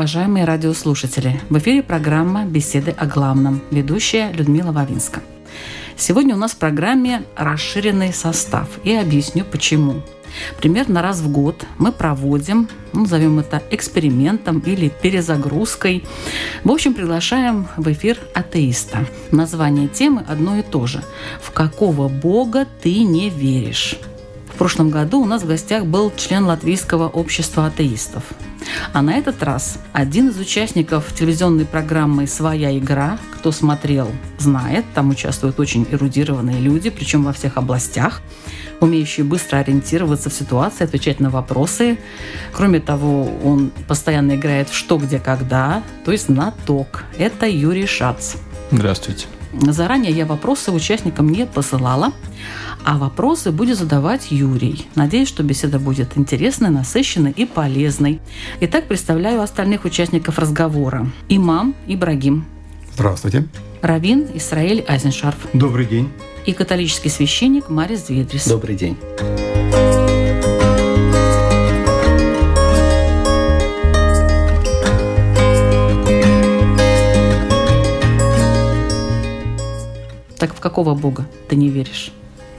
Уважаемые радиослушатели! В эфире программа «Беседы о главном». Ведущая Людмила Вавинска. Сегодня у нас в программе расширенный состав. И объясню почему. Примерно раз в год мы проводим, ну, назовем это экспериментом или перезагрузкой. В общем, приглашаем в эфир атеиста. Название темы одно и то же. «В какого бога ты не веришь?» Прошлом году у нас в гостях был член Латвийского общества атеистов а на этот раз один из участников телевизионной программы «Своя игра», кто смотрел, знает, там участвуют очень эрудированные люди, причем во всех областях, умеющие быстро ориентироваться в ситуации, отвечать на вопросы. Кроме того, он постоянно играет в «Что, где, когда», то есть на ток. Это Юрий Шац. Здравствуйте. Заранее я вопросы участникам не посылала, а вопросы будет задавать Юрий. Надеюсь, что беседа будет интересной, насыщенной и полезной. Итак, представляю остальных участников разговора. Имам Ибрагим. Здравствуйте. Равин Исраиль Айзеншарф. Добрый день. И католический священник Марис Дведрис. Добрый день. В какого Бога ты не веришь?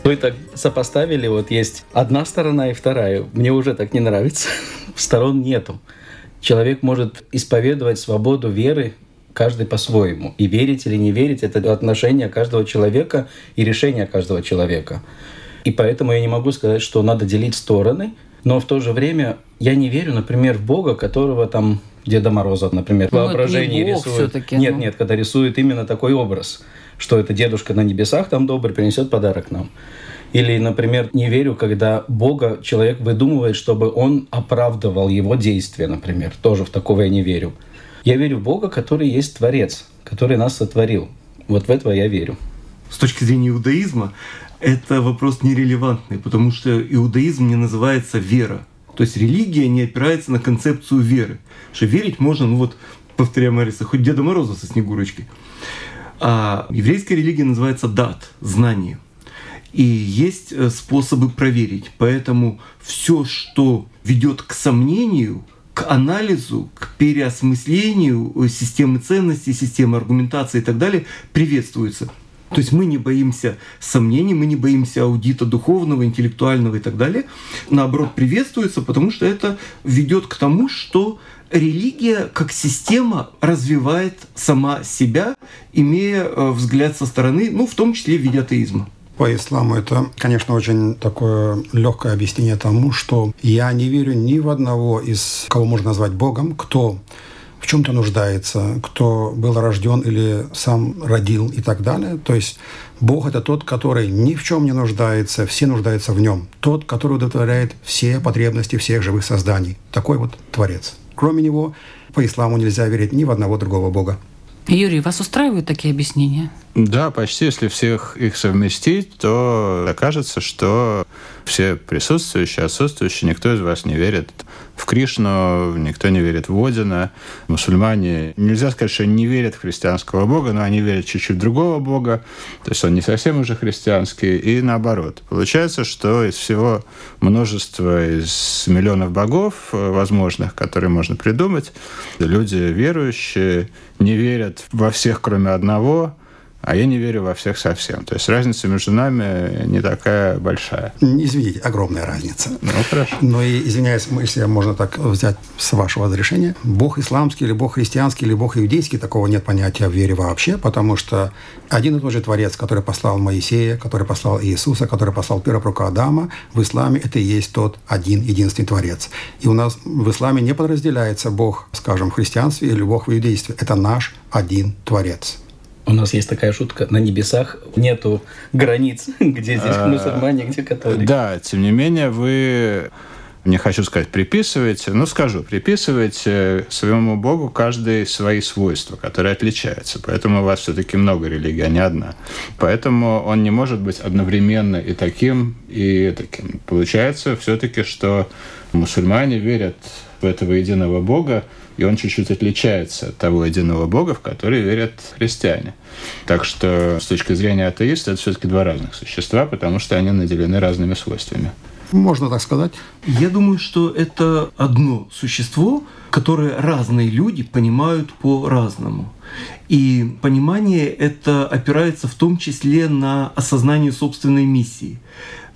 Вы так сопоставили, вот есть одна сторона и вторая. Мне уже так не нравится. Сторон нету. Человек может исповедовать свободу веры каждый по-своему. И верить или не верить — это отношение каждого человека и решение каждого человека. И поэтому я не могу сказать, что надо делить стороны, но в то же время я не верю, например, в Бога, которого там Деда Мороза, например, ну, воображение рисует. Нет, ну. нет, когда рисует именно такой образ что это дедушка на небесах там добрый принесет подарок нам. Или, например, не верю, когда Бога человек выдумывает, чтобы он оправдывал его действия, например. Тоже в такого я не верю. Я верю в Бога, который есть Творец, который нас сотворил. Вот в этого я верю. С точки зрения иудаизма, это вопрос нерелевантный, потому что иудаизм не называется вера. То есть религия не опирается на концепцию веры. Что верить можно, ну вот, повторяю Мариса, хоть Деда Мороза со Снегурочкой. А еврейская религия называется дат, знание. И есть э, способы проверить. Поэтому все, что ведет к сомнению, к анализу, к переосмыслению э, системы ценностей, системы аргументации и так далее, приветствуется. То есть мы не боимся сомнений, мы не боимся аудита духовного, интеллектуального и так далее. Наоборот, приветствуется, потому что это ведет к тому, что религия как система развивает сама себя, имея э, взгляд со стороны, ну, в том числе в виде атеизма. По исламу это, конечно, очень такое легкое объяснение тому, что я не верю ни в одного из, кого можно назвать Богом, кто в чем-то нуждается, кто был рожден или сам родил и так далее. То есть Бог – это тот, который ни в чем не нуждается, все нуждаются в нем. Тот, который удовлетворяет все потребности всех живых созданий. Такой вот Творец. Кроме него, по исламу нельзя верить ни в одного другого бога. Юрий, вас устраивают такие объяснения? Да, почти. Если всех их совместить, то окажется, что все присутствующие, отсутствующие, никто из вас не верит в Кришну, никто не верит в Одина. Мусульмане, нельзя сказать, что они не верят в христианского бога, но они верят чуть-чуть другого бога, то есть он не совсем уже христианский, и наоборот. Получается, что из всего множества, из миллионов богов возможных, которые можно придумать, люди верующие не верят во всех, кроме одного, а я не верю во всех совсем. То есть разница между нами не такая большая. Извините, огромная разница. Ну, хорошо. Но и, извиняюсь, если можно так взять с вашего разрешения, Бог исламский или Бог христианский или Бог иудейский, такого нет понятия в вере вообще, потому что один и тот же Творец, который послал Моисея, который послал Иисуса, который послал первого Адама, в исламе это и есть тот один единственный Творец. И у нас в исламе не подразделяется Бог, скажем, в христианстве или Бог в иудействе. Это наш один Творец. У нас есть такая шутка, на небесах нету границ, где здесь А, мусульмане, где католики. Да, тем не менее, вы, не хочу сказать приписываете, но скажу, приписываете своему Богу каждый свои свойства, которые отличаются. Поэтому у вас все-таки много религий, а не одна. Поэтому он не может быть одновременно и таким, и таким. Получается все-таки, что мусульмане верят в этого единого Бога, и он чуть-чуть отличается от того единого Бога, в который верят христиане. Так что с точки зрения атеиста это все-таки два разных существа, потому что они наделены разными свойствами. Можно так сказать. Я думаю, что это одно существо, которое разные люди понимают по-разному. И понимание это опирается в том числе на осознание собственной миссии.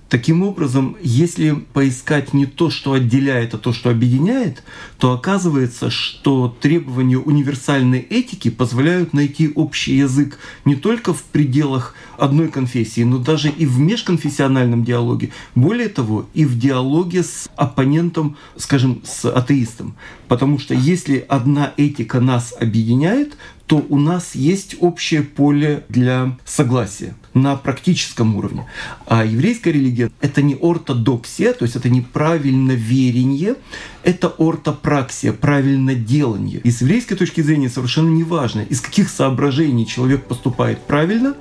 Таким образом, если поискать не то, что отделяет, а то, что объединяет, то оказывается, что требования универсальной этики позволяют найти общий язык не только в пределах одной конфессии, но даже и в межконфессиональном диалоге. Более того, и в диалоге с оппонентом, скажем, с атеистом. Потому что если одна этика нас объединяет, то у нас есть общее поле для согласия на практическом уровне. А еврейская религия — это не ортодоксия, то есть это не правильно верение, это ортопраксия, правильно делание. И с еврейской точки зрения совершенно не важно, из каких соображений человек поступает правильно,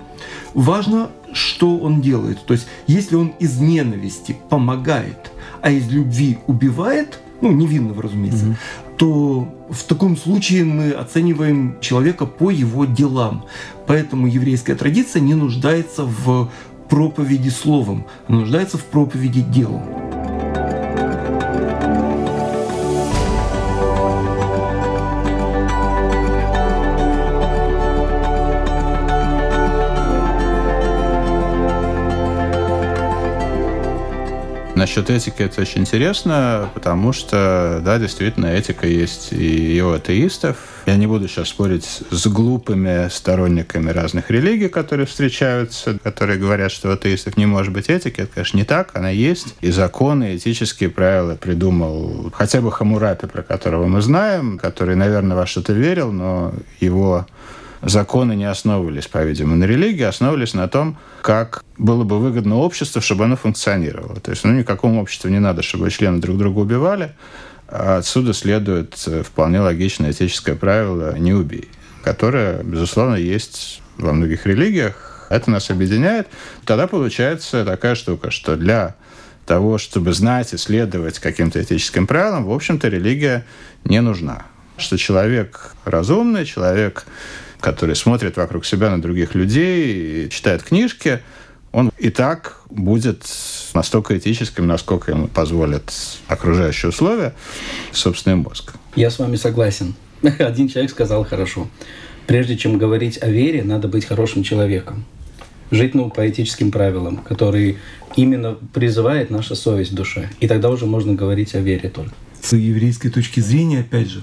важно, что он делает. То есть если он из ненависти помогает, а из любви убивает, ну, невинного, разумеется, mm-hmm. То в таком случае мы оцениваем человека по его делам. Поэтому еврейская традиция не нуждается в проповеди словом, она нуждается в проповеди делом. Насчет этики это очень интересно, потому что, да, действительно, этика есть и у атеистов. Я не буду сейчас спорить с глупыми сторонниками разных религий, которые встречаются, которые говорят, что у атеистов не может быть этики. Это, конечно, не так, она есть. И законы, и этические правила придумал хотя бы Хамурапи, про которого мы знаем, который, наверное, во что-то верил, но его законы не основывались, по-видимому, на религии, а основывались на том, как было бы выгодно обществу, чтобы оно функционировало. То есть, ну, никакому обществу не надо, чтобы члены друг друга убивали. А отсюда следует э, вполне логичное этическое правило «не убей», которое, безусловно, есть во многих религиях. Это нас объединяет. Тогда получается такая штука, что для того, чтобы знать и следовать каким-то этическим правилам, в общем-то, религия не нужна. Что человек разумный, человек который смотрит вокруг себя на других людей, читает книжки, он и так будет настолько этическим, насколько ему позволят окружающие условия, собственный мозг. Я с вами согласен. Один человек сказал хорошо. Прежде чем говорить о вере, надо быть хорошим человеком. Жить ну, по этическим правилам, которые именно призывает наша совесть в душе. И тогда уже можно говорить о вере только с еврейской точки зрения, опять же,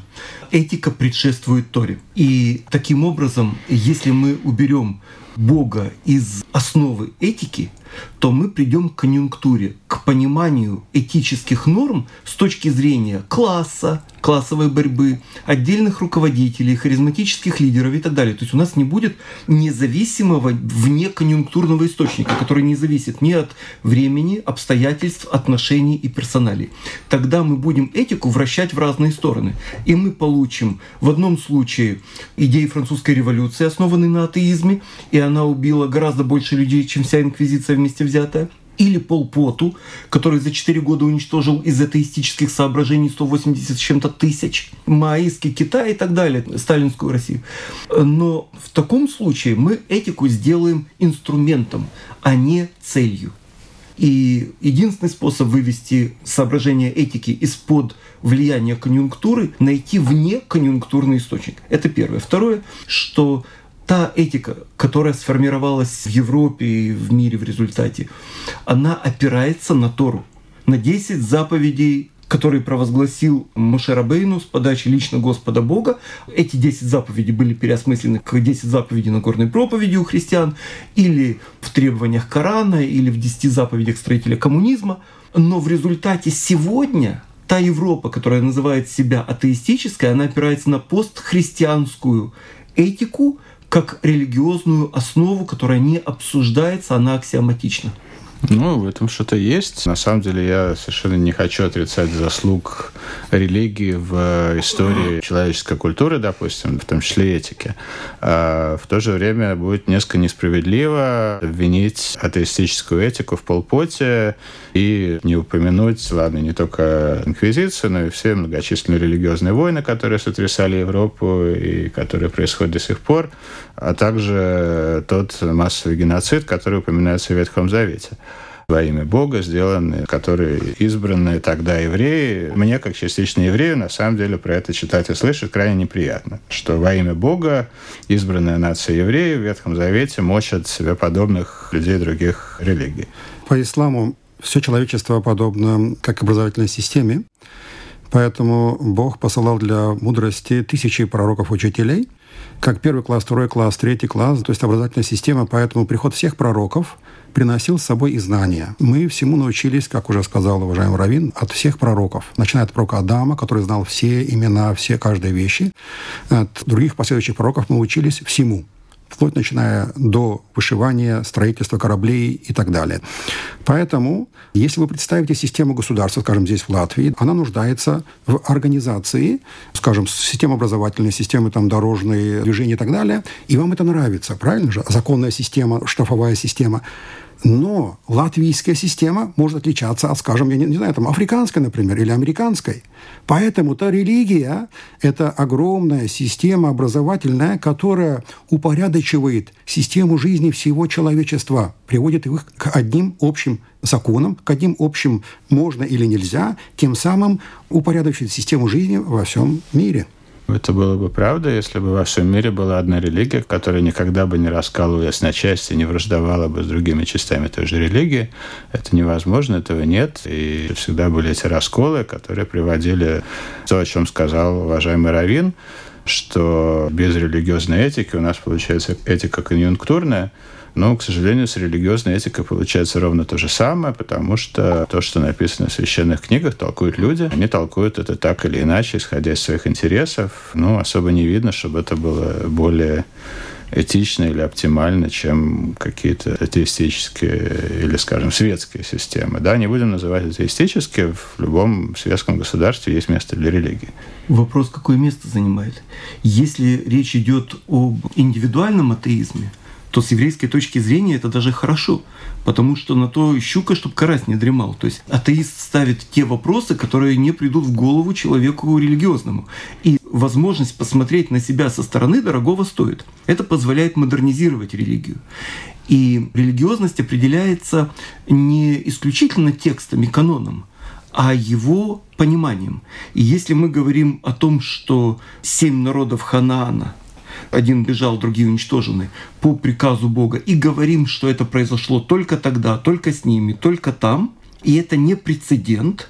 этика предшествует Торе. И таким образом, если мы уберем Бога из основы этики, то мы придем к конъюнктуре, к пониманию этических норм с точки зрения класса, классовой борьбы, отдельных руководителей, харизматических лидеров и так далее. То есть у нас не будет независимого вне конъюнктурного источника, который не зависит ни от времени, обстоятельств, отношений и персоналей. Тогда мы будем этику вращать в разные стороны. И мы получим в одном случае идеи французской революции, основанные на атеизме, и она убила гораздо больше людей, чем вся инквизиция вместе взятая или Пол Поту, который за 4 года уничтожил из атеистических соображений 180 с чем-то тысяч, маоистский Китай и так далее, сталинскую Россию. Но в таком случае мы этику сделаем инструментом, а не целью. И единственный способ вывести соображение этики из-под влияния конъюнктуры – найти вне конъюнктурный источник. Это первое. Второе, что та этика, которая сформировалась в Европе и в мире в результате, она опирается на Тору, на 10 заповедей который провозгласил Мошерабейну с подачи лично Господа Бога. Эти 10 заповедей были переосмыслены как 10 заповедей Нагорной проповеди у христиан, или в требованиях Корана, или в 10 заповедях строителя коммунизма. Но в результате сегодня та Европа, которая называет себя атеистической, она опирается на постхристианскую этику, как религиозную основу, которая не обсуждается, она аксиоматична. Ну, в этом что-то есть. На самом деле я совершенно не хочу отрицать заслуг религии в истории человеческой культуры, допустим, в том числе этики. А в то же время будет несколько несправедливо обвинить атеистическую этику в полпоте и не упомянуть, ладно, не только инквизицию, но и все многочисленные религиозные войны, которые сотрясали Европу и которые происходят до сих пор, а также тот массовый геноцид, который упоминается в Ветхом Завете во имя Бога сделаны, которые избранные тогда евреи. Мне, как частично еврею, на самом деле про это читать и слышать крайне неприятно. Что во имя Бога избранная нация евреев в Ветхом Завете мочат себе подобных людей других религий. По исламу все человечество подобно как образовательной системе. Поэтому Бог посылал для мудрости тысячи пророков-учителей, как первый класс, второй класс, третий класс, то есть образовательная система. Поэтому приход всех пророков – приносил с собой и знания. Мы всему научились, как уже сказал уважаемый Равин, от всех пророков. Начиная от пророка Адама, который знал все имена, все каждые вещи. От других последующих пророков мы учились всему вплоть начиная до вышивания, строительства кораблей и так далее. Поэтому, если вы представите систему государства, скажем, здесь в Латвии, она нуждается в организации, скажем, системы образовательной, системы там, дорожной, движения и так далее, и вам это нравится, правильно же? Законная система, штрафовая система. Но латвийская система может отличаться от, скажем, я не, не знаю, там, африканской, например, или американской. Поэтому-то религия – это огромная система образовательная, которая упорядочивает систему жизни всего человечества, приводит их к одним общим законам, к одним общим можно или нельзя, тем самым упорядочивает систему жизни во всем мире. Это было бы правда, если бы во всем мире была одна религия, которая никогда бы не раскалывалась на части, не враждовала бы с другими частями той же религии. Это невозможно, этого нет. И всегда были эти расколы, которые приводили то, о чем сказал уважаемый Равин, что без религиозной этики у нас получается этика конъюнктурная, но, к сожалению, с религиозной этикой получается ровно то же самое, потому что то, что написано в священных книгах, толкуют люди. Они толкуют это так или иначе, исходя из своих интересов. Ну, особо не видно, чтобы это было более этично или оптимально, чем какие-то атеистические или, скажем, светские системы. Да, не будем называть атеистические, в любом светском государстве есть место для религии. Вопрос, какое место занимает? Если речь идет об индивидуальном атеизме, то с еврейской точки зрения это даже хорошо, потому что на то щука, чтобы карась не дремал. То есть атеист ставит те вопросы, которые не придут в голову человеку религиозному. И возможность посмотреть на себя со стороны дорогого стоит. Это позволяет модернизировать религию. И религиозность определяется не исключительно текстами, каноном, а его пониманием. И если мы говорим о том, что семь народов Ханаана один бежал, другие уничтожены. По приказу Бога, и говорим, что это произошло только тогда, только с ними, только там, и это не прецедент,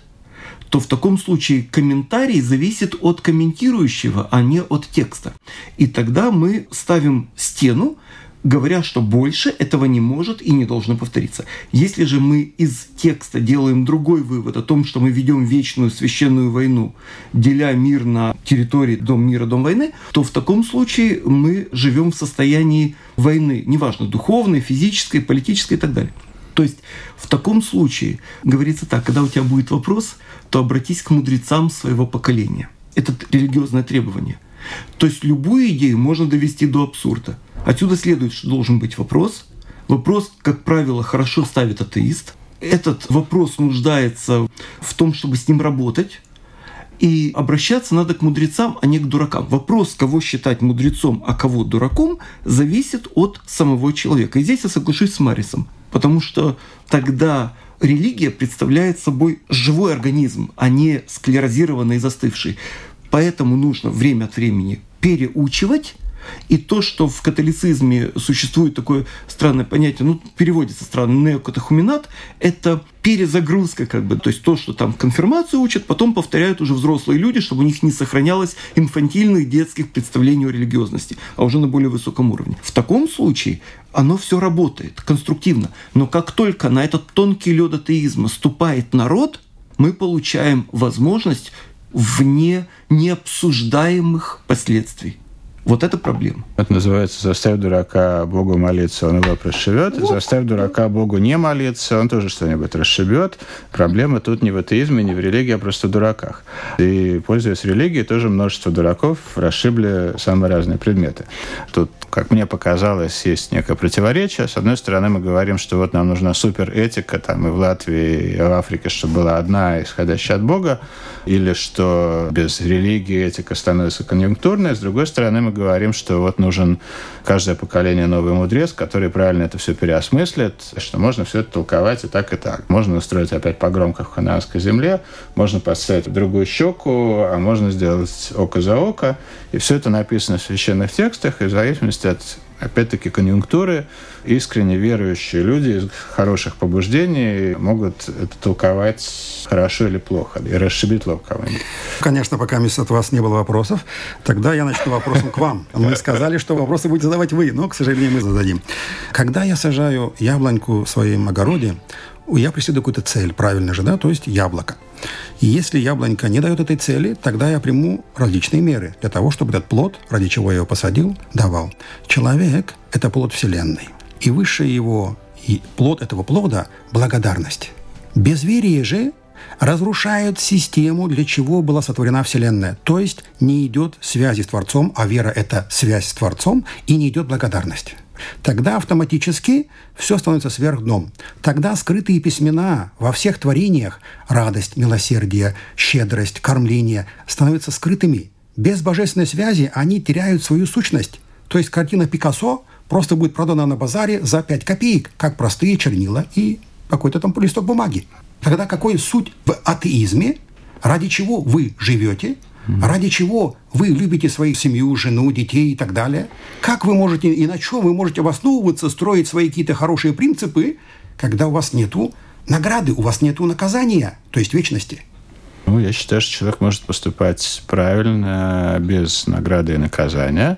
то в таком случае комментарий зависит от комментирующего, а не от текста. И тогда мы ставим стену, говоря, что больше этого не может и не должно повториться. Если же мы из текста делаем другой вывод о том, что мы ведем вечную священную войну, деля мир на территории дом мира, дом войны, то в таком случае мы живем в состоянии войны, неважно, духовной, физической, политической и так далее. То есть в таком случае говорится так, когда у тебя будет вопрос, то обратись к мудрецам своего поколения. Это религиозное требование. То есть любую идею можно довести до абсурда. Отсюда следует, что должен быть вопрос. Вопрос, как правило, хорошо ставит атеист. Этот вопрос нуждается в том, чтобы с ним работать. И обращаться надо к мудрецам, а не к дуракам. Вопрос, кого считать мудрецом, а кого дураком, зависит от самого человека. И здесь я соглашусь с Марисом, потому что тогда религия представляет собой живой организм, а не склерозированный и застывший. Поэтому нужно время от времени переучивать и то, что в католицизме существует такое странное понятие, ну, переводится странно, неокатехуминат, это перезагрузка, как бы, то есть то, что там конфирмацию учат, потом повторяют уже взрослые люди, чтобы у них не сохранялось инфантильных детских представлений о религиозности, а уже на более высоком уровне. В таком случае оно все работает конструктивно. Но как только на этот тонкий лед атеизма ступает народ, мы получаем возможность вне необсуждаемых последствий. Вот это проблема. Это называется «заставь дурака Богу молиться, он его расшибет». Вот. «Заставь дурака Богу не молиться, он тоже что-нибудь расшибет». Проблема тут не в атеизме, не в религии, а просто в дураках. И, пользуясь религией, тоже множество дураков расшибли самые разные предметы. Тут, как мне показалось, есть некое противоречие. С одной стороны, мы говорим, что вот нам нужна суперэтика, там и в Латвии, и в Африке, чтобы была одна, исходящая от Бога, или что без религии этика становится конъюнктурной. С другой стороны, мы говорим, что вот нужен каждое поколение новый мудрец, который правильно это все переосмыслит, что можно все это толковать и так, и так. Можно устроить опять погром, как в ханаанской земле, можно поставить другую щеку, а можно сделать око за око. И все это написано в священных текстах, и в зависимости от опять-таки, конъюнктуры, искренне верующие люди из хороших побуждений могут это толковать хорошо или плохо, и расшибить лоб кого-нибудь. Конечно, пока от вас не было вопросов, тогда я начну вопросом к вам. Мы сказали, что вопросы будете задавать вы, но, к сожалению, мы зададим. Когда я сажаю яблоньку в своем огороде, я преследую какую-то цель, правильно же, да, то есть яблоко. И если яблонька не дает этой цели, тогда я приму различные меры для того, чтобы этот плод, ради чего я его посадил, давал. Человек – это плод Вселенной. И высшее его, и плод этого плода – благодарность. Безверие же разрушает систему, для чего была сотворена Вселенная. То есть не идет связи с Творцом, а вера – это связь с Творцом, и не идет благодарность тогда автоматически все становится сверх дном. Тогда скрытые письмена во всех творениях – радость, милосердие, щедрость, кормление – становятся скрытыми. Без божественной связи они теряют свою сущность. То есть картина Пикассо просто будет продана на базаре за 5 копеек, как простые чернила и какой-то там листок бумаги. Тогда какой суть в атеизме, ради чего вы живете – Ради чего вы любите свою семью, жену, детей и так далее? Как вы можете и на чем вы можете основываться, строить свои какие-то хорошие принципы, когда у вас нету награды, у вас нету наказания, то есть вечности? Ну, я считаю, что человек может поступать правильно, без награды и наказания.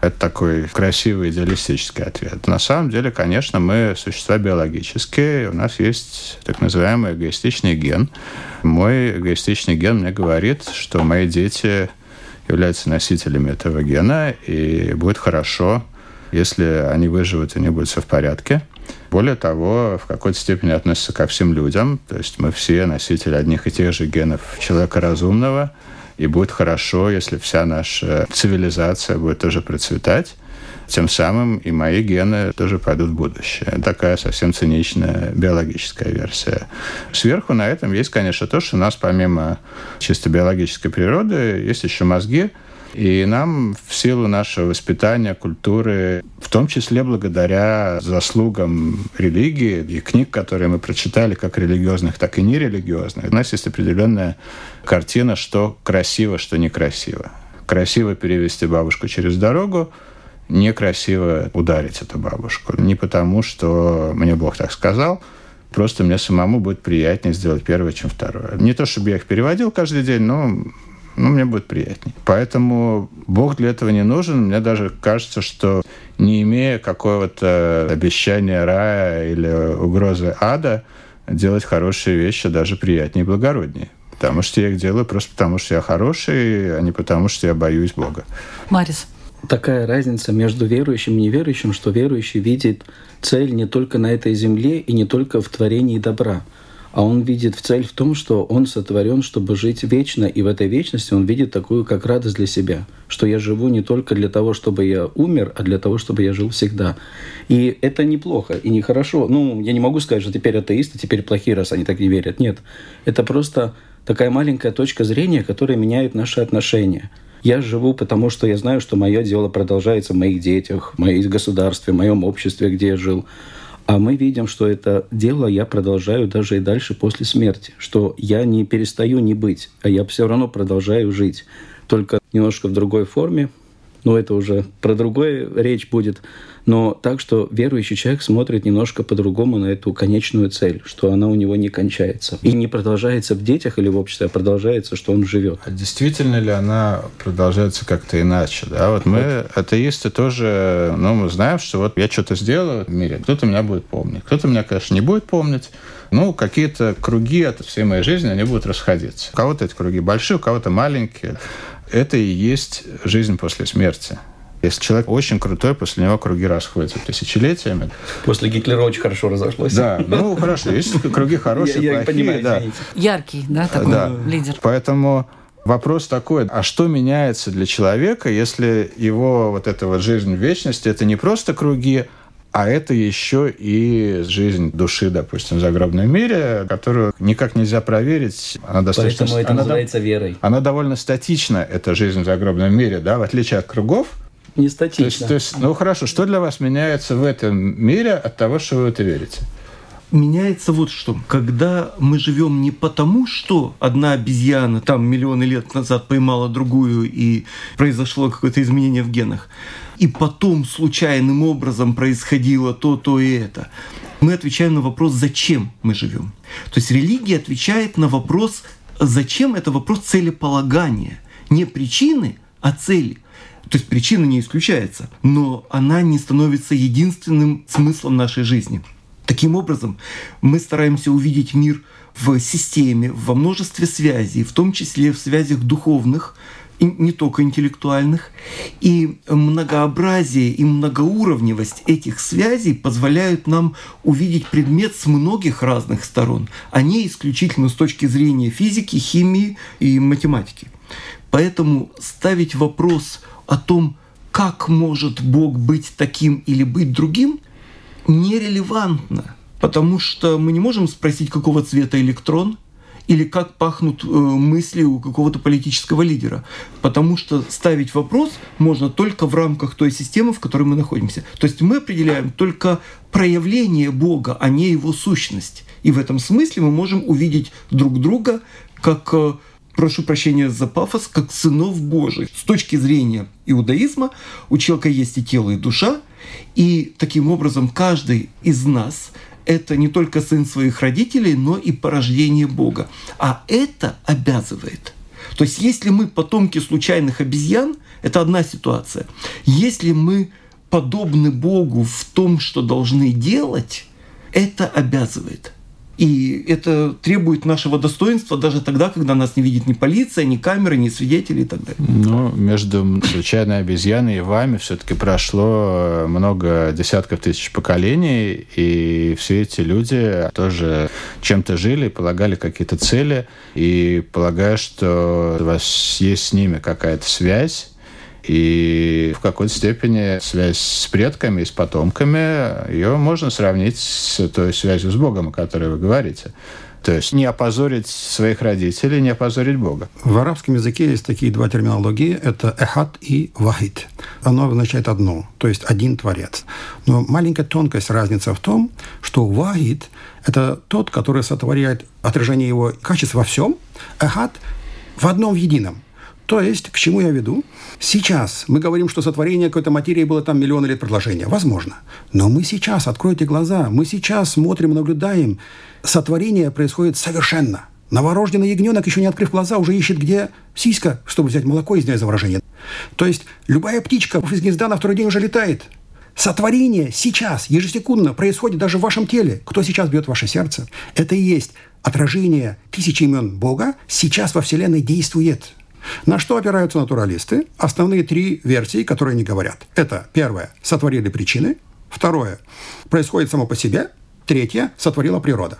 Это такой красивый идеалистический ответ. На самом деле, конечно, мы существа биологические, у нас есть так называемый эгоистичный ген. Мой эгоистичный ген мне говорит, что мои дети являются носителями этого гена, и будет хорошо, если они выживут, и не будет все в порядке. Более того, в какой-то степени относится ко всем людям. То есть мы все носители одних и тех же генов человека разумного – и будет хорошо, если вся наша цивилизация будет тоже процветать. Тем самым и мои гены тоже пойдут в будущее. Такая совсем циничная биологическая версия. Сверху на этом есть, конечно, то, что у нас помимо чисто биологической природы есть еще мозги, и нам в силу нашего воспитания, культуры, в том числе благодаря заслугам религии и книг, которые мы прочитали, как религиозных, так и нерелигиозных, у нас есть определенная картина, что красиво, что некрасиво. Красиво перевести бабушку через дорогу, некрасиво ударить эту бабушку. Не потому, что мне Бог так сказал, просто мне самому будет приятнее сделать первое, чем второе. Не то, чтобы я их переводил каждый день, но ну, мне будет приятнее. Поэтому Бог для этого не нужен. Мне даже кажется, что не имея какого-то обещания рая или угрозы ада, делать хорошие вещи даже приятнее и благороднее. Потому что я их делаю просто потому, что я хороший, а не потому, что я боюсь Бога. Марис. Такая разница между верующим и неверующим, что верующий видит цель не только на этой земле и не только в творении добра – а он видит в цель в том, что он сотворен, чтобы жить вечно, и в этой вечности он видит такую, как радость для себя, что я живу не только для того, чтобы я умер, а для того, чтобы я жил всегда. И это неплохо и нехорошо. Ну, я не могу сказать, что теперь атеисты, теперь плохие, раз они так не верят. Нет, это просто такая маленькая точка зрения, которая меняет наши отношения. Я живу, потому что я знаю, что мое дело продолжается в моих детях, в моей государстве, в моем обществе, где я жил. А мы видим, что это дело я продолжаю даже и дальше после смерти, что я не перестаю не быть, а я все равно продолжаю жить, только немножко в другой форме, но это уже про другое речь будет. Но так, что верующий человек смотрит немножко по-другому на эту конечную цель, что она у него не кончается. И не продолжается в детях или в обществе, а продолжается, что он живет. А действительно ли она продолжается как-то иначе? Да? Вот мы, атеисты, тоже, ну, мы знаем, что вот я что-то сделаю в мире, кто-то меня будет помнить. Кто-то меня, конечно, не будет помнить, ну, какие-то круги от всей моей жизни, они будут расходиться. У кого-то эти круги большие, у кого-то маленькие. Это и есть жизнь после смерти. Если человек очень крутой, после него круги расходятся тысячелетиями. После Гитлера очень хорошо разошлось. Да, ну хорошо, есть круги хорошие, Я- я плохие, понимаю, да. извините. Яркий, да, такой Да. лидер. Поэтому вопрос такой, а что меняется для человека, если его вот эта вот жизнь в вечности, это не просто круги, а это еще и жизнь души, допустим, в загробном мире, которую никак нельзя проверить. Она достаточно... Поэтому это она, называется верой. она довольно статична, эта жизнь в загробном мире, да, в отличие от кругов. Не То есть, статично. то есть, ну хорошо, что для вас меняется в этом мире от того, что вы в это верите? Меняется вот что. Когда мы живем не потому, что одна обезьяна там миллионы лет назад поймала другую и произошло какое-то изменение в генах, и потом случайным образом происходило то, то и это. Мы отвечаем на вопрос, зачем мы живем. То есть религия отвечает на вопрос, зачем это вопрос целеполагания. Не причины, а цели. То есть причина не исключается, но она не становится единственным смыслом нашей жизни. Таким образом, мы стараемся увидеть мир в системе, во множестве связей, в том числе в связях духовных, и не только интеллектуальных. И многообразие и многоуровневость этих связей позволяют нам увидеть предмет с многих разных сторон, а не исключительно с точки зрения физики, химии и математики. Поэтому ставить вопрос о том, как может Бог быть таким или быть другим, нерелевантно. Потому что мы не можем спросить, какого цвета электрон, или как пахнут э, мысли у какого-то политического лидера. Потому что ставить вопрос можно только в рамках той системы, в которой мы находимся. То есть мы определяем только проявление Бога, а не его сущность. И в этом смысле мы можем увидеть друг друга как э, прошу прощения за пафос, как сынов Божьих. С точки зрения иудаизма у человека есть и тело, и душа, и таким образом каждый из нас это не только сын своих родителей, но и порождение Бога. А это обязывает. То есть если мы потомки случайных обезьян, это одна ситуация. Если мы подобны Богу в том, что должны делать, это обязывает. И это требует нашего достоинства даже тогда, когда нас не видит ни полиция, ни камеры, ни свидетели и так далее. Ну, между случайной обезьяной и вами все-таки прошло много десятков тысяч поколений, и все эти люди тоже чем-то жили, полагали какие-то цели, и полагаю, что у вас есть с ними какая-то связь, и в какой-то степени связь с предками и с потомками, ее можно сравнить с той связью с Богом, о которой вы говорите. То есть не опозорить своих родителей, не опозорить Бога. В арабском языке есть такие два терминологии. Это эхат и вахид. Оно означает одно, то есть один творец. Но маленькая тонкость, разница в том, что вахид – это тот, который сотворяет отражение его качеств во всем. Эхат – в одном в едином. То есть, к чему я веду? Сейчас мы говорим, что сотворение какой-то материи было там миллионы лет продолжения. Возможно. Но мы сейчас, откройте глаза, мы сейчас смотрим, наблюдаем. Сотворение происходит совершенно. Новорожденный ягненок, еще не открыв глаза, уже ищет, где сиська, чтобы взять молоко, извиняюсь за выражение. То есть, любая птичка из гнезда на второй день уже летает. Сотворение сейчас, ежесекундно происходит даже в вашем теле. Кто сейчас бьет ваше сердце? Это и есть отражение тысячи имен Бога сейчас во Вселенной действует. На что опираются натуралисты? Основные три версии, которые они говорят. Это первое – сотворили причины. Второе – происходит само по себе. Третье – сотворила природа.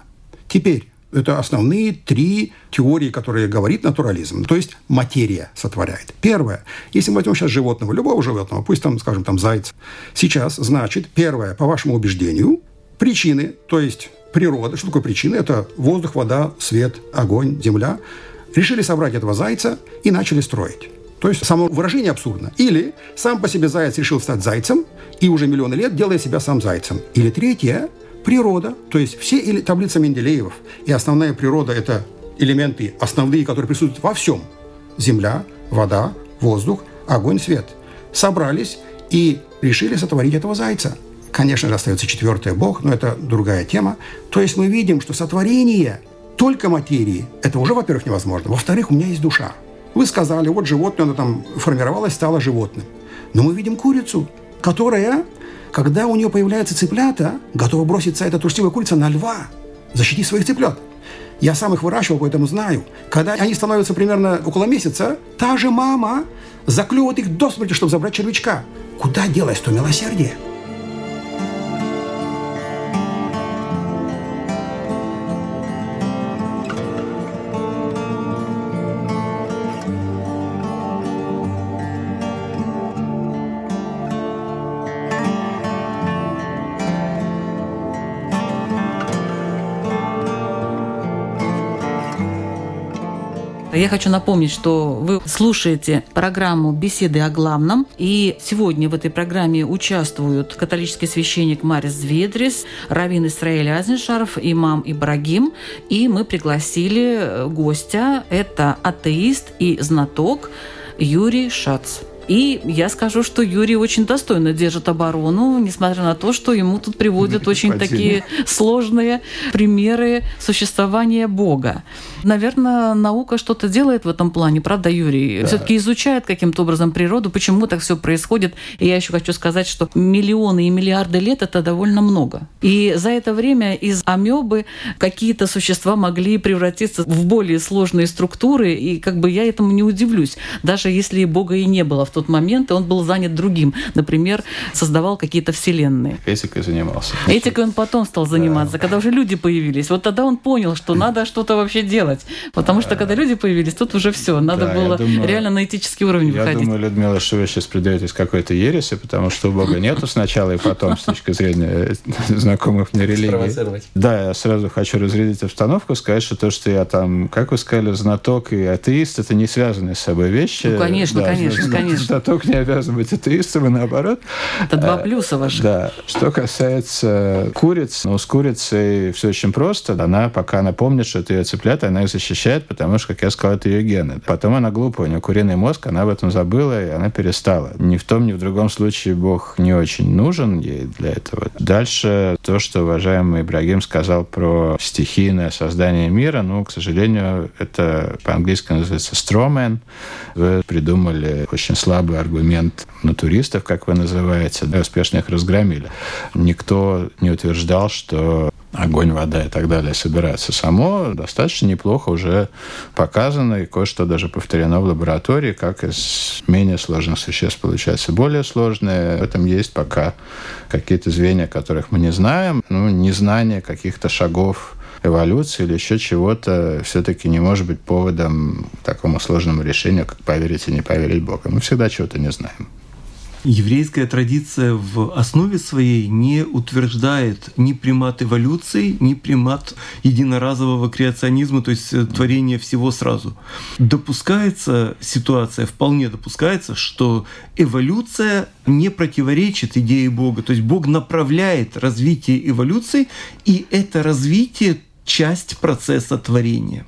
Теперь это основные три теории, которые говорит натурализм. То есть материя сотворяет. Первое. Если мы возьмем сейчас животного, любого животного, пусть там, скажем, там зайц. Сейчас, значит, первое, по вашему убеждению, причины, то есть природа. Что такое причины? Это воздух, вода, свет, огонь, земля. Решили собрать этого зайца и начали строить. То есть само выражение абсурдно. Или сам по себе заяц решил стать зайцем и уже миллионы лет делает себя сам зайцем. Или третье – природа. То есть все или таблица Менделеевов. И основная природа – это элементы основные, которые присутствуют во всем. Земля, вода, воздух, огонь, свет. Собрались и решили сотворить этого зайца. Конечно же, остается четвертое Бог, но это другая тема. То есть мы видим, что сотворение только материи – это уже, во-первых, невозможно. Во-вторых, у меня есть душа. Вы сказали, вот животное, оно там формировалось, стало животным. Но мы видим курицу, которая, когда у нее появляются цыплята, готова броситься эта трусливая курица на льва, защитить своих цыплят. Я сам их выращивал, поэтому знаю. Когда они становятся примерно около месяца, та же мама заклевывает их до смерти, чтобы забрать червячка. Куда делось то милосердие? Я хочу напомнить, что вы слушаете программу «Беседы о главном». И сегодня в этой программе участвуют католический священник Марис Зведрис, раввин Исраэль Азнешаров, имам Ибрагим. И мы пригласили гостя. Это атеист и знаток Юрий Шац. И я скажу, что Юрий очень достойно держит оборону, несмотря на то, что ему тут приводят очень такие сложные примеры существования Бога. Наверное, наука что-то делает в этом плане, правда, Юрий? Да. Все-таки изучает каким-то образом природу, почему так все происходит. И я еще хочу сказать, что миллионы и миллиарды лет это довольно много. И за это время из амебы какие-то существа могли превратиться в более сложные структуры, и как бы я этому не удивлюсь, даже если Бога и не было в тот момент, и он был занят другим. Например, создавал какие-то вселенные. Этикой занимался. Этикой он потом стал заниматься, да. когда уже люди появились. Вот тогда он понял, что надо что-то вообще делать. Потому что когда люди появились, тут уже все. Надо да, было думаю, реально на этический уровень я выходить. Я думаю, Людмила, что вы сейчас придаетесь какой-то ереси, потому что у Бога нету сначала и потом, с точки зрения знакомых мне религий. Да, я сразу хочу разрядить обстановку, сказать, что то, что я там, как вы сказали, знаток и атеист, это не связанные с собой вещи. Ну, конечно, да, конечно, конечно знаток не обязан быть атеистом, и наоборот. Это два э, плюса ваших. Да. Что касается куриц, ну, с курицей все очень просто. Она, пока она помнит, что это ее цыплят, она их защищает, потому что, как я сказал, это ее гены. Потом она глупая, у нее куриный мозг, она об этом забыла, и она перестала. Ни в том, ни в другом случае Бог не очень нужен ей для этого. Дальше то, что уважаемый Ибрагим сказал про стихийное создание мира, ну, к сожалению, это по-английски называется strawman. Вы придумали очень слабо слабый аргумент натуристов, как вы называете, да, успешно их разгромили. Никто не утверждал, что огонь, вода и так далее собираются само, достаточно неплохо уже показано, и кое-что даже повторено в лаборатории, как из менее сложных существ получается более сложные. В этом есть пока какие-то звенья, которых мы не знаем. Ну, незнание каких-то шагов эволюции или еще чего-то все-таки не может быть поводом к такому сложному решению, как поверить и не поверить Бога. Мы всегда чего-то не знаем. Еврейская традиция в основе своей не утверждает ни примат эволюции, ни примат единоразового креационизма, то есть э, творения всего сразу. Допускается ситуация, вполне допускается, что эволюция не противоречит идее Бога. То есть Бог направляет развитие эволюции, и это развитие часть процесса творения.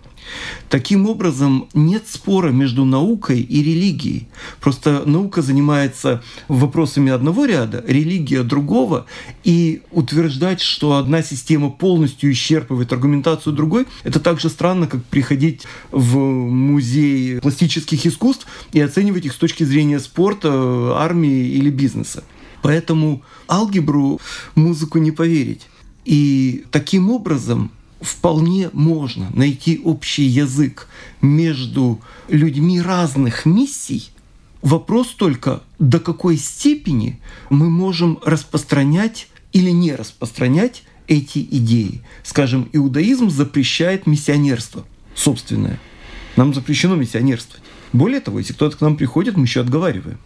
Таким образом, нет спора между наукой и религией. Просто наука занимается вопросами одного ряда, религия другого, и утверждать, что одна система полностью исчерпывает аргументацию другой, это так же странно, как приходить в музей пластических искусств и оценивать их с точки зрения спорта, армии или бизнеса. Поэтому алгебру, музыку не поверить. И таким образом вполне можно найти общий язык между людьми разных миссий. Вопрос только, до какой степени мы можем распространять или не распространять эти идеи. Скажем, иудаизм запрещает миссионерство собственное. Нам запрещено миссионерствовать. Более того, если кто-то к нам приходит, мы еще отговариваем.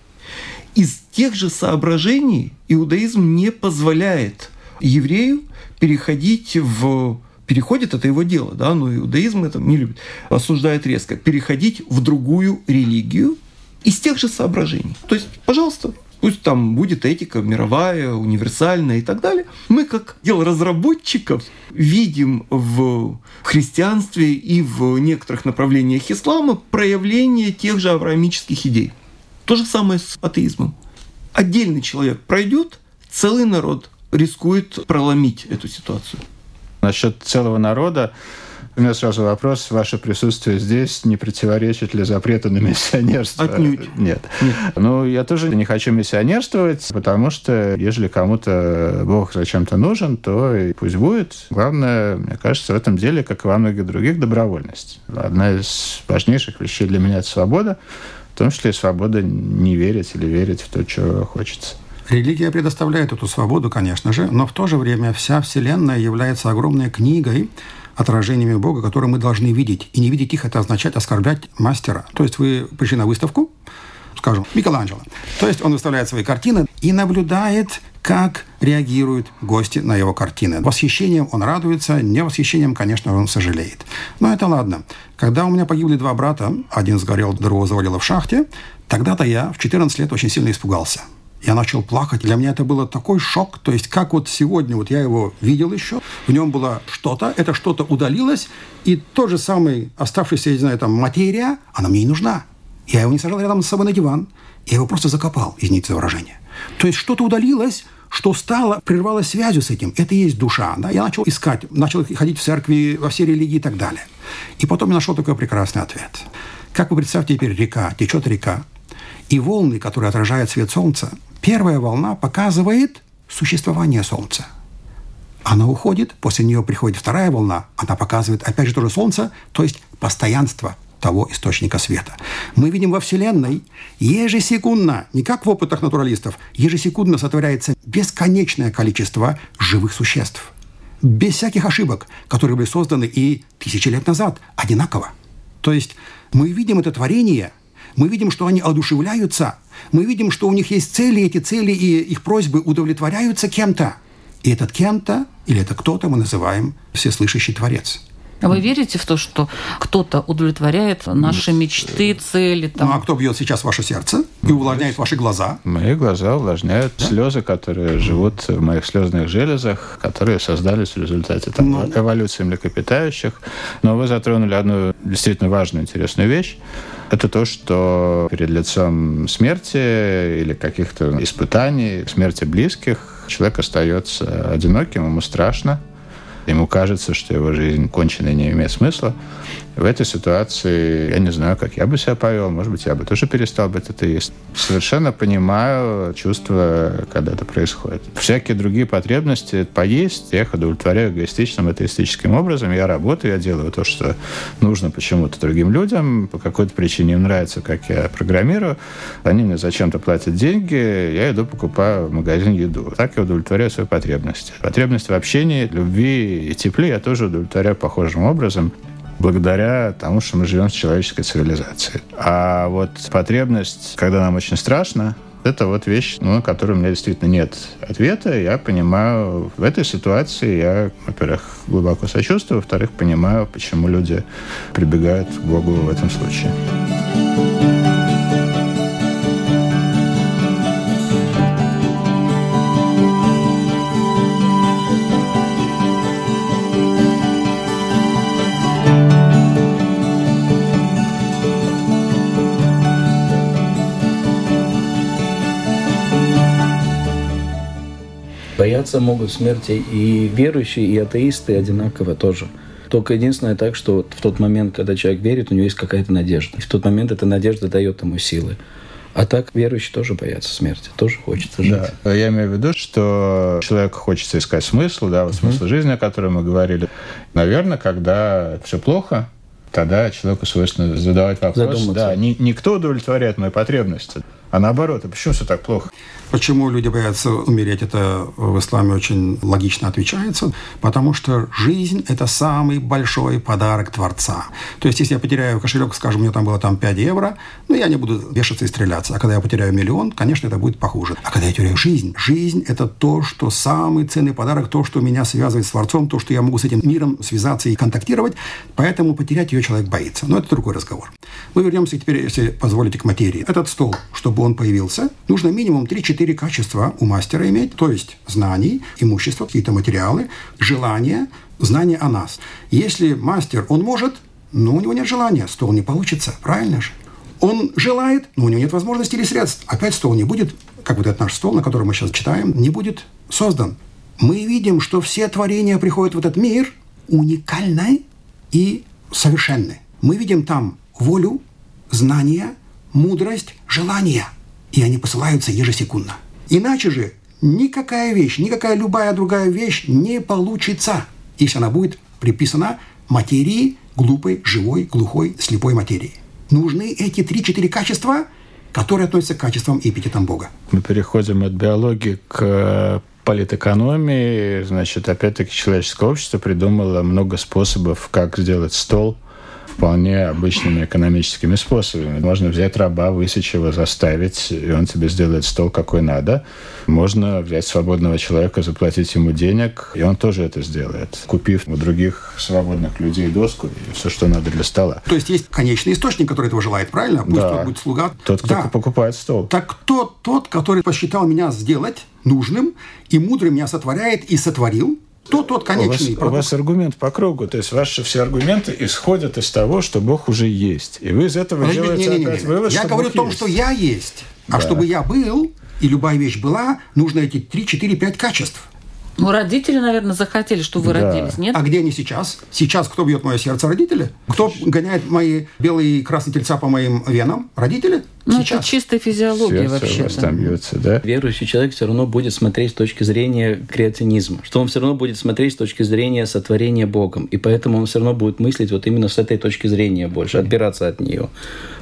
Из тех же соображений иудаизм не позволяет еврею переходить в переходит, это его дело, да, но иудаизм это не любит, осуждает резко, переходить в другую религию из тех же соображений. То есть, пожалуйста, пусть там будет этика мировая, универсальная и так далее. Мы, как дело разработчиков, видим в христианстве и в некоторых направлениях ислама проявление тех же авраамических идей. То же самое с атеизмом. Отдельный человек пройдет, целый народ рискует проломить эту ситуацию. Насчет целого народа У меня сразу вопрос. Ваше присутствие здесь не противоречит ли запрету на миссионерство? Отнюдь. Нет. Нет. Ну, я тоже не хочу миссионерствовать, потому что, если кому-то Бог зачем-то нужен, то и пусть будет. Главное, мне кажется, в этом деле, как и во многих других, добровольность. Одна из важнейших вещей для меня – это свобода, в том числе и свобода не верить или верить в то, что хочется. Религия предоставляет эту свободу, конечно же, но в то же время вся Вселенная является огромной книгой, отражениями Бога, которые мы должны видеть. И не видеть их – это означает оскорблять мастера. То есть вы пришли на выставку, скажем, Микеланджело. То есть он выставляет свои картины и наблюдает, как реагируют гости на его картины. Восхищением он радуется, не восхищением, конечно, он сожалеет. Но это ладно. Когда у меня погибли два брата, один сгорел, другого завалило в шахте, тогда-то я в 14 лет очень сильно испугался – я начал плакать. Для меня это было такой шок. То есть, как вот сегодня, вот я его видел еще, в нем было что-то, это что-то удалилось, и тот же самый оставшийся, я не знаю, там, материя, она мне не нужна. Я его не сажал рядом с собой на диван. Я его просто закопал, извините за выражение. То есть, что-то удалилось, что стало, прервалось связью с этим. Это и есть душа. Да? Я начал искать, начал ходить в церкви, во все религии и так далее. И потом я нашел такой прекрасный ответ. Как вы представьте теперь река, течет река, и волны, которые отражают свет солнца, Первая волна показывает существование Солнца. Она уходит, после нее приходит вторая волна, она показывает опять же тоже Солнце, то есть постоянство того источника света. Мы видим во Вселенной ежесекундно, не как в опытах натуралистов, ежесекундно сотворяется бесконечное количество живых существ. Без всяких ошибок, которые были созданы и тысячи лет назад, одинаково. То есть мы видим это творение – мы видим, что они одушевляются, мы видим, что у них есть цели, эти цели и их просьбы удовлетворяются кем-то. И этот кем-то, или это кто-то мы называем всеслышащий Творец. А вы верите в то, что кто-то удовлетворяет наши мечты, цели? Там? Ну а кто бьет сейчас ваше сердце и увлажняет ваши глаза? Мои глаза увлажняют да? слезы, которые живут в моих слезных железах, которые создались в результате там, ну... эволюции млекопитающих. Но вы затронули одну действительно важную, интересную вещь это то, что перед лицом смерти или каких-то испытаний, смерти близких, человек остается одиноким, ему страшно, ему кажется, что его жизнь кончена и не имеет смысла. В этой ситуации я не знаю, как я бы себя повел. Может быть, я бы тоже перестал быть атеист. Совершенно понимаю чувство, когда это происходит. Всякие другие потребности поесть, я их удовлетворяю эгоистичным, атеистическим образом. Я работаю, я делаю то, что нужно почему-то другим людям. По какой-то причине им нравится, как я программирую. Они мне зачем-то платят деньги, я иду покупаю в магазин еду. Так я удовлетворяю свои потребности. Потребности в общении, любви и тепле я тоже удовлетворяю похожим образом благодаря тому, что мы живем в человеческой цивилизации. А вот потребность, когда нам очень страшно, это вот вещь, ну, на которую у меня действительно нет ответа. Я понимаю, в этой ситуации я, во-первых, глубоко сочувствую, во-вторых, понимаю, почему люди прибегают к Богу в этом случае. Бояться могут смерти и верующие, и атеисты одинаково тоже. Только единственное так, что в тот момент, когда человек верит, у него есть какая-то надежда. И в тот момент эта надежда дает ему силы. А так верующие тоже боятся смерти, тоже хочется жить. Да, я имею в виду, что человеку хочется искать смысл, да, вот смысл mm-hmm. жизни, о котором мы говорили. Наверное, когда все плохо, тогда человеку свойственно задавать вопрос, да, не, не кто удовлетворяет мои потребности, а наоборот, а почему все так плохо? Почему люди боятся умереть, это в исламе очень логично отвечается. Потому что жизнь – это самый большой подарок Творца. То есть, если я потеряю кошелек, скажем, у меня там было там 5 евро, ну, я не буду вешаться и стреляться. А когда я потеряю миллион, конечно, это будет похуже. А когда я теряю жизнь, жизнь – это то, что самый ценный подарок, то, что меня связывает с Творцом, то, что я могу с этим миром связаться и контактировать. Поэтому потерять ее человек боится. Но это другой разговор. Мы вернемся теперь, если позволите, к материи. Этот стол, чтобы он появился, нужно минимум 3-4 четыре качества у мастера иметь, то есть знаний, имущество, какие-то материалы, желание, знание о нас. Если мастер, он может, но у него нет желания, стол не получится, правильно же? Он желает, но у него нет возможности или средств. Опять стол не будет, как вот этот наш стол, на котором мы сейчас читаем, не будет создан. Мы видим, что все творения приходят в этот мир уникальной и совершенны. Мы видим там волю, знание, мудрость, желание. И они посылаются ежесекундно. Иначе же никакая вещь, никакая любая другая вещь не получится, если она будет приписана материи, глупой, живой, глухой, слепой материи. Нужны эти три-четыре качества, которые относятся к качествам и эпитетам Бога. Мы переходим от биологии к э, политэкономии. Значит, опять-таки человеческое общество придумало много способов, как сделать стол вполне обычными экономическими способами. Можно взять раба, высечь его, заставить, и он тебе сделает стол, какой надо. Можно взять свободного человека, заплатить ему денег, и он тоже это сделает, купив у других свободных людей доску и все, что надо для стола. То есть есть конечный источник, который этого желает, правильно? Пусть Да. тот будет слуга. Тот, кто Да. покупает стол. Так кто тот, который посчитал меня сделать нужным и мудрый меня сотворяет и сотворил? Кто тот У вас, конечный у вас аргумент по кругу. То есть ваши все аргументы исходят из того, что Бог уже есть. И вы из этого Подожди, делаете не-не-не. опять вывод, Я что говорю Бог о том, есть. что я есть. А Да. чтобы я был, и любая вещь была, нужно эти 3, 4, 5 качеств. Ну, родители, наверное, захотели, чтобы вы Да. родились, нет? А где они сейчас? Сейчас кто бьет мое сердце? Родители? Кто гоняет мои белые и красные тельца по моим венам? Родители? Ну, сейчас. это чистая физиология вообще-то. там бьется, да? Верующий человек все равно будет смотреть с точки зрения креационизма, что он все равно будет смотреть с точки зрения сотворения Богом, и поэтому он все равно будет мыслить вот именно с этой точки зрения больше, отбираться от нее.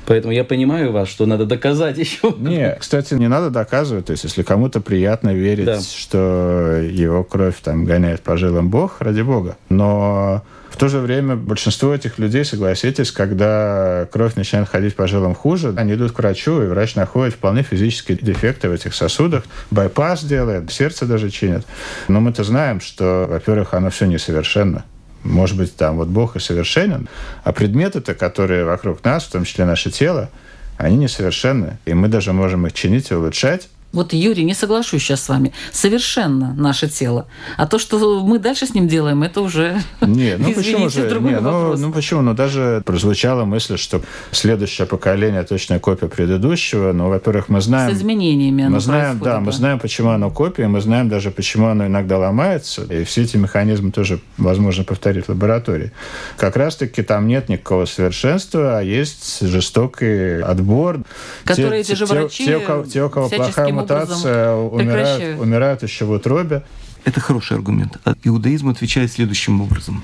Поэтому я понимаю вас, что надо доказать еще. Не, кстати, не надо доказывать. То есть, если кому-то приятно верить, Да. что его кровь там гоняет по жилам Бог, ради Бога. Но в то же время большинство этих людей, согласитесь, когда кровь начинает ходить по жилам хуже, они идут к врачу, и врач находит вполне физические дефекты в этих сосудах, байпас делает, сердце даже чинит. Но мы-то знаем, что, во-первых, оно все несовершенно. Может быть, там вот Бог и совершенен, а предметы-то, которые вокруг нас, в том числе наше тело, они несовершенны. И мы даже можем их чинить и улучшать. Вот, Юрий, не соглашусь сейчас с вами. Совершенно наше тело. А то, что мы дальше с ним делаем, это уже, Не, ну почему извините, же? другой Не, ну, ну почему? Ну даже прозвучала мысль, что следующее поколение точная копия предыдущего. Ну, во-первых, мы знаем... С изменениями оно Мы знаем, происходит, да, мы знаем, почему оно копия, мы знаем даже, почему оно иногда ломается, и все эти механизмы тоже возможно повторить в лаборатории. Как раз-таки там нет никакого совершенства, а есть жестокий отбор. Которые эти же врачи те, у кого, те, у кого плохая мутация, умирают, прекращают. умирают еще в утробе. Это хороший аргумент. А Иудаизм отвечает следующим образом,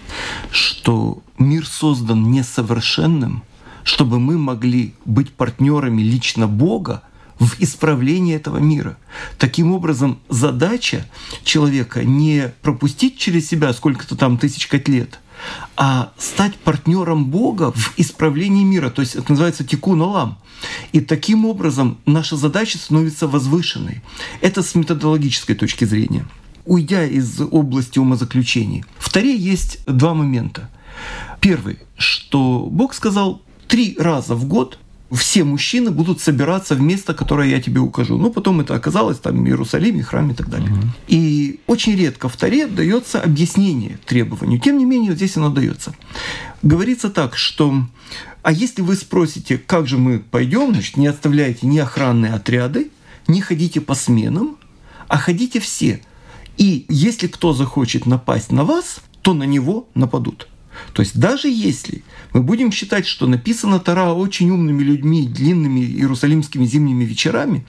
что мир создан несовершенным, чтобы мы могли быть партнерами лично Бога в исправлении этого мира. Таким образом, задача человека не пропустить через себя сколько-то там тысяч котлет, а стать партнером Бога в исправлении мира. То есть это называется тикун олам. И таким образом наша задача становится возвышенной. Это с методологической точки зрения. Уйдя из области умозаключений, в есть два момента. Первый, что Бог сказал три раза в год все мужчины будут собираться в место, которое я тебе укажу. Ну, потом это оказалось там в Иерусалиме, храме и так далее. И очень редко в Таре дается объяснение требованию. Тем не менее, здесь оно дается. Говорится так, что а если вы спросите, как же мы пойдем, значит, не оставляйте ни охранные отряды, не ходите по сменам, а ходите все. И если кто захочет напасть на вас, то на него нападут. То есть даже если мы будем считать, что написано Тара очень умными людьми, длинными иерусалимскими зимними вечерами,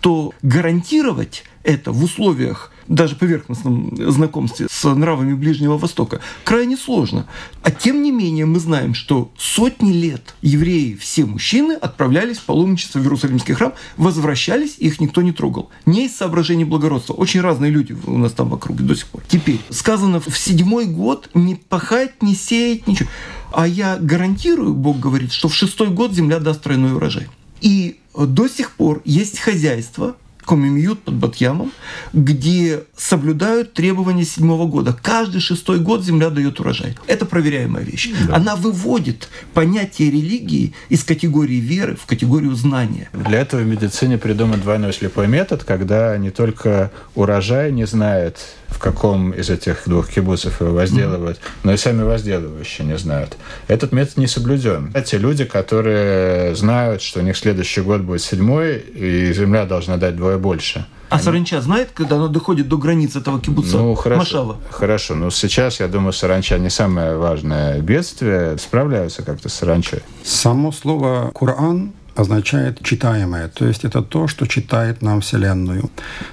то гарантировать это в условиях даже поверхностном знакомстве с нравами Ближнего Востока крайне сложно. А тем не менее мы знаем, что сотни лет евреи, все мужчины, отправлялись в паломничество в Иерусалимский храм, возвращались, их никто не трогал. Не из соображений благородства. Очень разные люди у нас там вокруг до сих пор. Теперь, сказано в седьмой год не пахать, не сеять, ничего. А я гарантирую, Бог говорит, что в шестой год земля даст тройной урожай. И до сих пор есть хозяйство, Комимьют под Батьямом, где соблюдают требования седьмого года. Каждый шестой год земля дает урожай. Это проверяемая вещь. Она выводит понятие религии из категории веры в категорию знания. Для этого в медицине придуман двойной слепой метод, когда не только урожай не знает, в каком из этих двух кибуцев его возделывают, но и сами возделывающие не знают. Этот метод не соблюден. Те люди, которые знают, что у них следующий год будет седьмой, и земля должна дать двое больше. А саранча знает, когда она доходит до границ этого кибуца? Ну, хорошо. Машава. Хорошо. Но сейчас, я думаю, саранча не самое важное бедствие. Справляются как-то с саранчой. Само слово «Коран» означает читаемое, то есть это то, что читает нам Вселенную.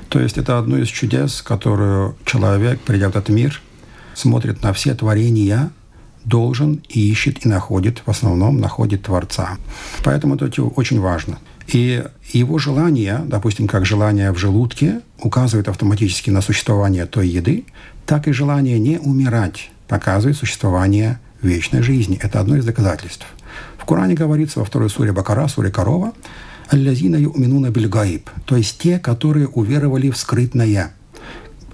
То есть это одно из чудес, которую человек, придя в этот мир, смотрит на все творения, должен и ищет и находит, в основном находит Творца. Поэтому это очень важно. И его желание, допустим, как желание в желудке, указывает автоматически на существование той еды, так и желание не умирать показывает существование вечной жизни. Это одно из доказательств – в Коране говорится во второй суре Бакара, суре Корова, «Аллазина юминуна бильгаиб», то есть те, которые уверовали в скрытное.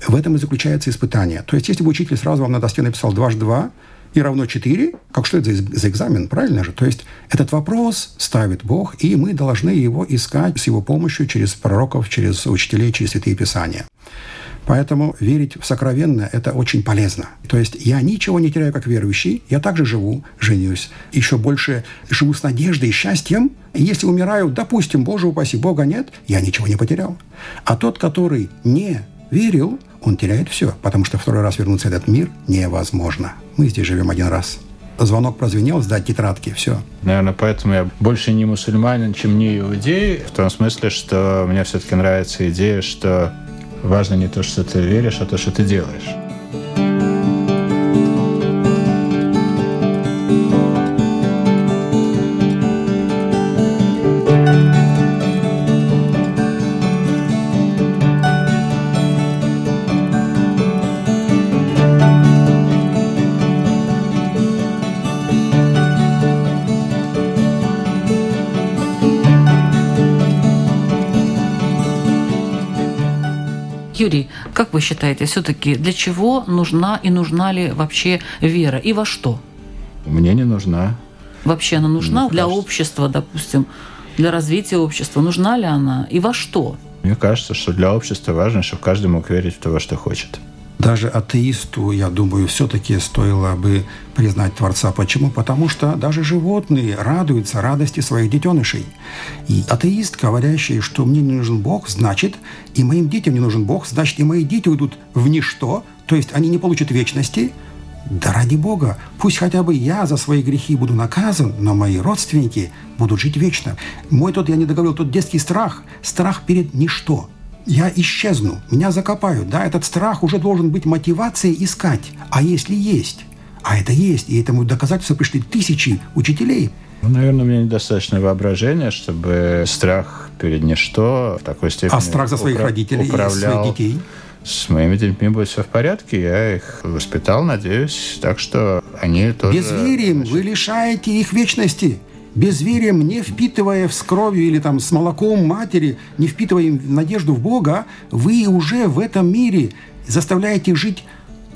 В этом и заключается испытание. То есть если бы учитель сразу вам на доске написал дважды два и равно 4, как что это за, за экзамен, правильно же? То есть этот вопрос ставит Бог, и мы должны его искать с его помощью через пророков, через учителей, через святые писания. Поэтому верить в сокровенное – это очень полезно. То есть я ничего не теряю как верующий, я также живу, женюсь, еще больше живу с надеждой и счастьем. И если умираю, допустим, Боже упаси, Бога нет, я ничего не потерял. А тот, который не верил, он теряет все, потому что второй раз вернуться в этот мир невозможно. Мы здесь живем один раз. Звонок прозвенел, сдать тетрадки, все. Наверное, поэтому я больше не мусульманин, чем не иудей, в том смысле, что мне все-таки нравится идея, что Важно не то, что ты веришь, а то, что ты делаешь. Вы считаете, все-таки для чего нужна и нужна ли вообще вера и во что? Мне не нужна. Вообще она нужна Мне для кажется... общества, допустим, для развития общества? Нужна ли она и во что? Мне кажется, что для общества важно, чтобы каждый мог верить в то, что хочет. Даже атеисту, я думаю, все-таки стоило бы признать Творца. Почему? Потому что даже животные радуются радости своих детенышей. И атеист, говорящий, что мне не нужен Бог, значит, и моим детям не нужен Бог, значит, и мои дети уйдут в ничто, то есть они не получат вечности. Да ради Бога, пусть хотя бы я за свои грехи буду наказан, но мои родственники будут жить вечно. Мой тот, я не договорил, тот детский страх, страх перед ничто – я исчезну, меня закопают. Да, этот страх уже должен быть мотивацией искать. А если есть? А это есть, и этому доказательства пришли тысячи учителей. Ну, наверное, у меня недостаточно воображения, чтобы страх перед ничто в такой степени... А страх за своих упра- родителей управлял... и своих детей? С моими детьми будет все в порядке, я их воспитал, надеюсь, так что они тоже... Безверием вы лишаете их вечности безверием, не впитывая с кровью или там с молоком матери, не впитывая надежду в Бога, вы уже в этом мире заставляете жить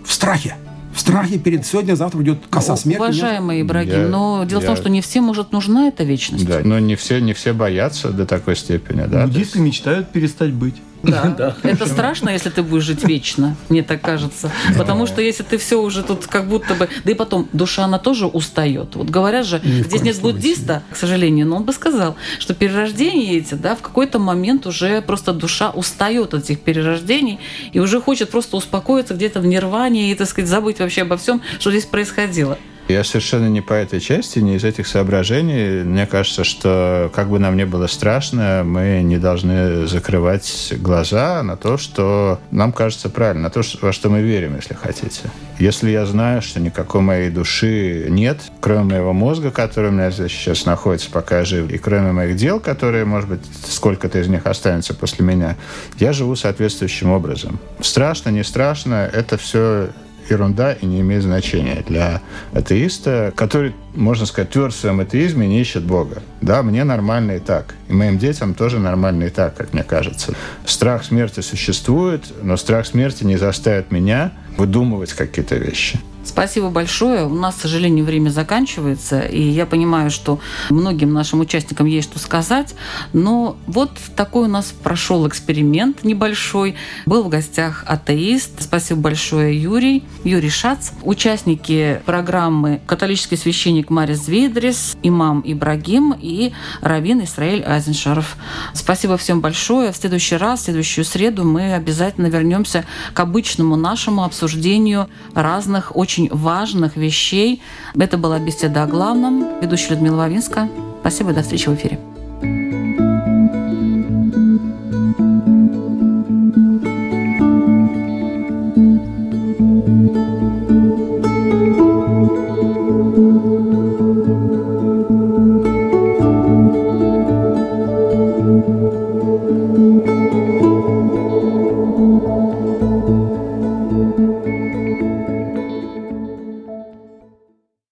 в страхе. В страхе перед сегодня, завтра идет коса смерти. Ибрагим, я, но дело я... в том, что не всем, может, нужна эта вечность. Да, но не все, не все боятся до такой степени. Да? Буддисты мечтают перестать быть. Да. да. Это страшно, если ты будешь жить вечно, мне так кажется. Потому что если ты все уже тут как будто бы... Да и потом, душа, она тоже устает. Вот говорят же, Ни здесь нет буддиста, к сожалению, но он бы сказал, что перерождение эти, да, в какой-то момент уже просто душа устает от этих перерождений и уже хочет просто успокоиться где-то в нирване и, так сказать, забыть вообще обо всем, что здесь происходило. Я совершенно не по этой части, не из этих соображений. Мне кажется, что как бы нам ни было страшно, мы не должны закрывать глаза на то, что нам кажется правильно, на то, во что мы верим, если хотите. Если я знаю, что никакой моей души нет, кроме моего мозга, который у меня здесь сейчас находится, пока я жив, и кроме моих дел, которые, может быть, сколько-то из них останется после меня, я живу соответствующим образом. Страшно, не страшно, это все ерунда и не имеет значения для атеиста, который можно сказать, тверд в своем атеизме, не ищет Бога. Да, мне нормально и так. И моим детям тоже нормально и так, как мне кажется. Страх смерти существует, но страх смерти не заставит меня выдумывать какие-то вещи. Спасибо большое. У нас, к сожалению, время заканчивается, и я понимаю, что многим нашим участникам есть что сказать, но вот такой у нас прошел эксперимент небольшой. Был в гостях атеист. Спасибо большое, Юрий. Юрий Шац. Участники программы католический священник Марис Звейдрис, имам Ибрагим и раввин Исраиль Айзеншаров. Спасибо всем большое. В следующий раз, в следующую среду мы обязательно вернемся к обычному нашему обсуждению разных очень очень важных вещей. Это была беседа о главном. Ведущая Людмила Вавинска. Спасибо, до встречи в эфире.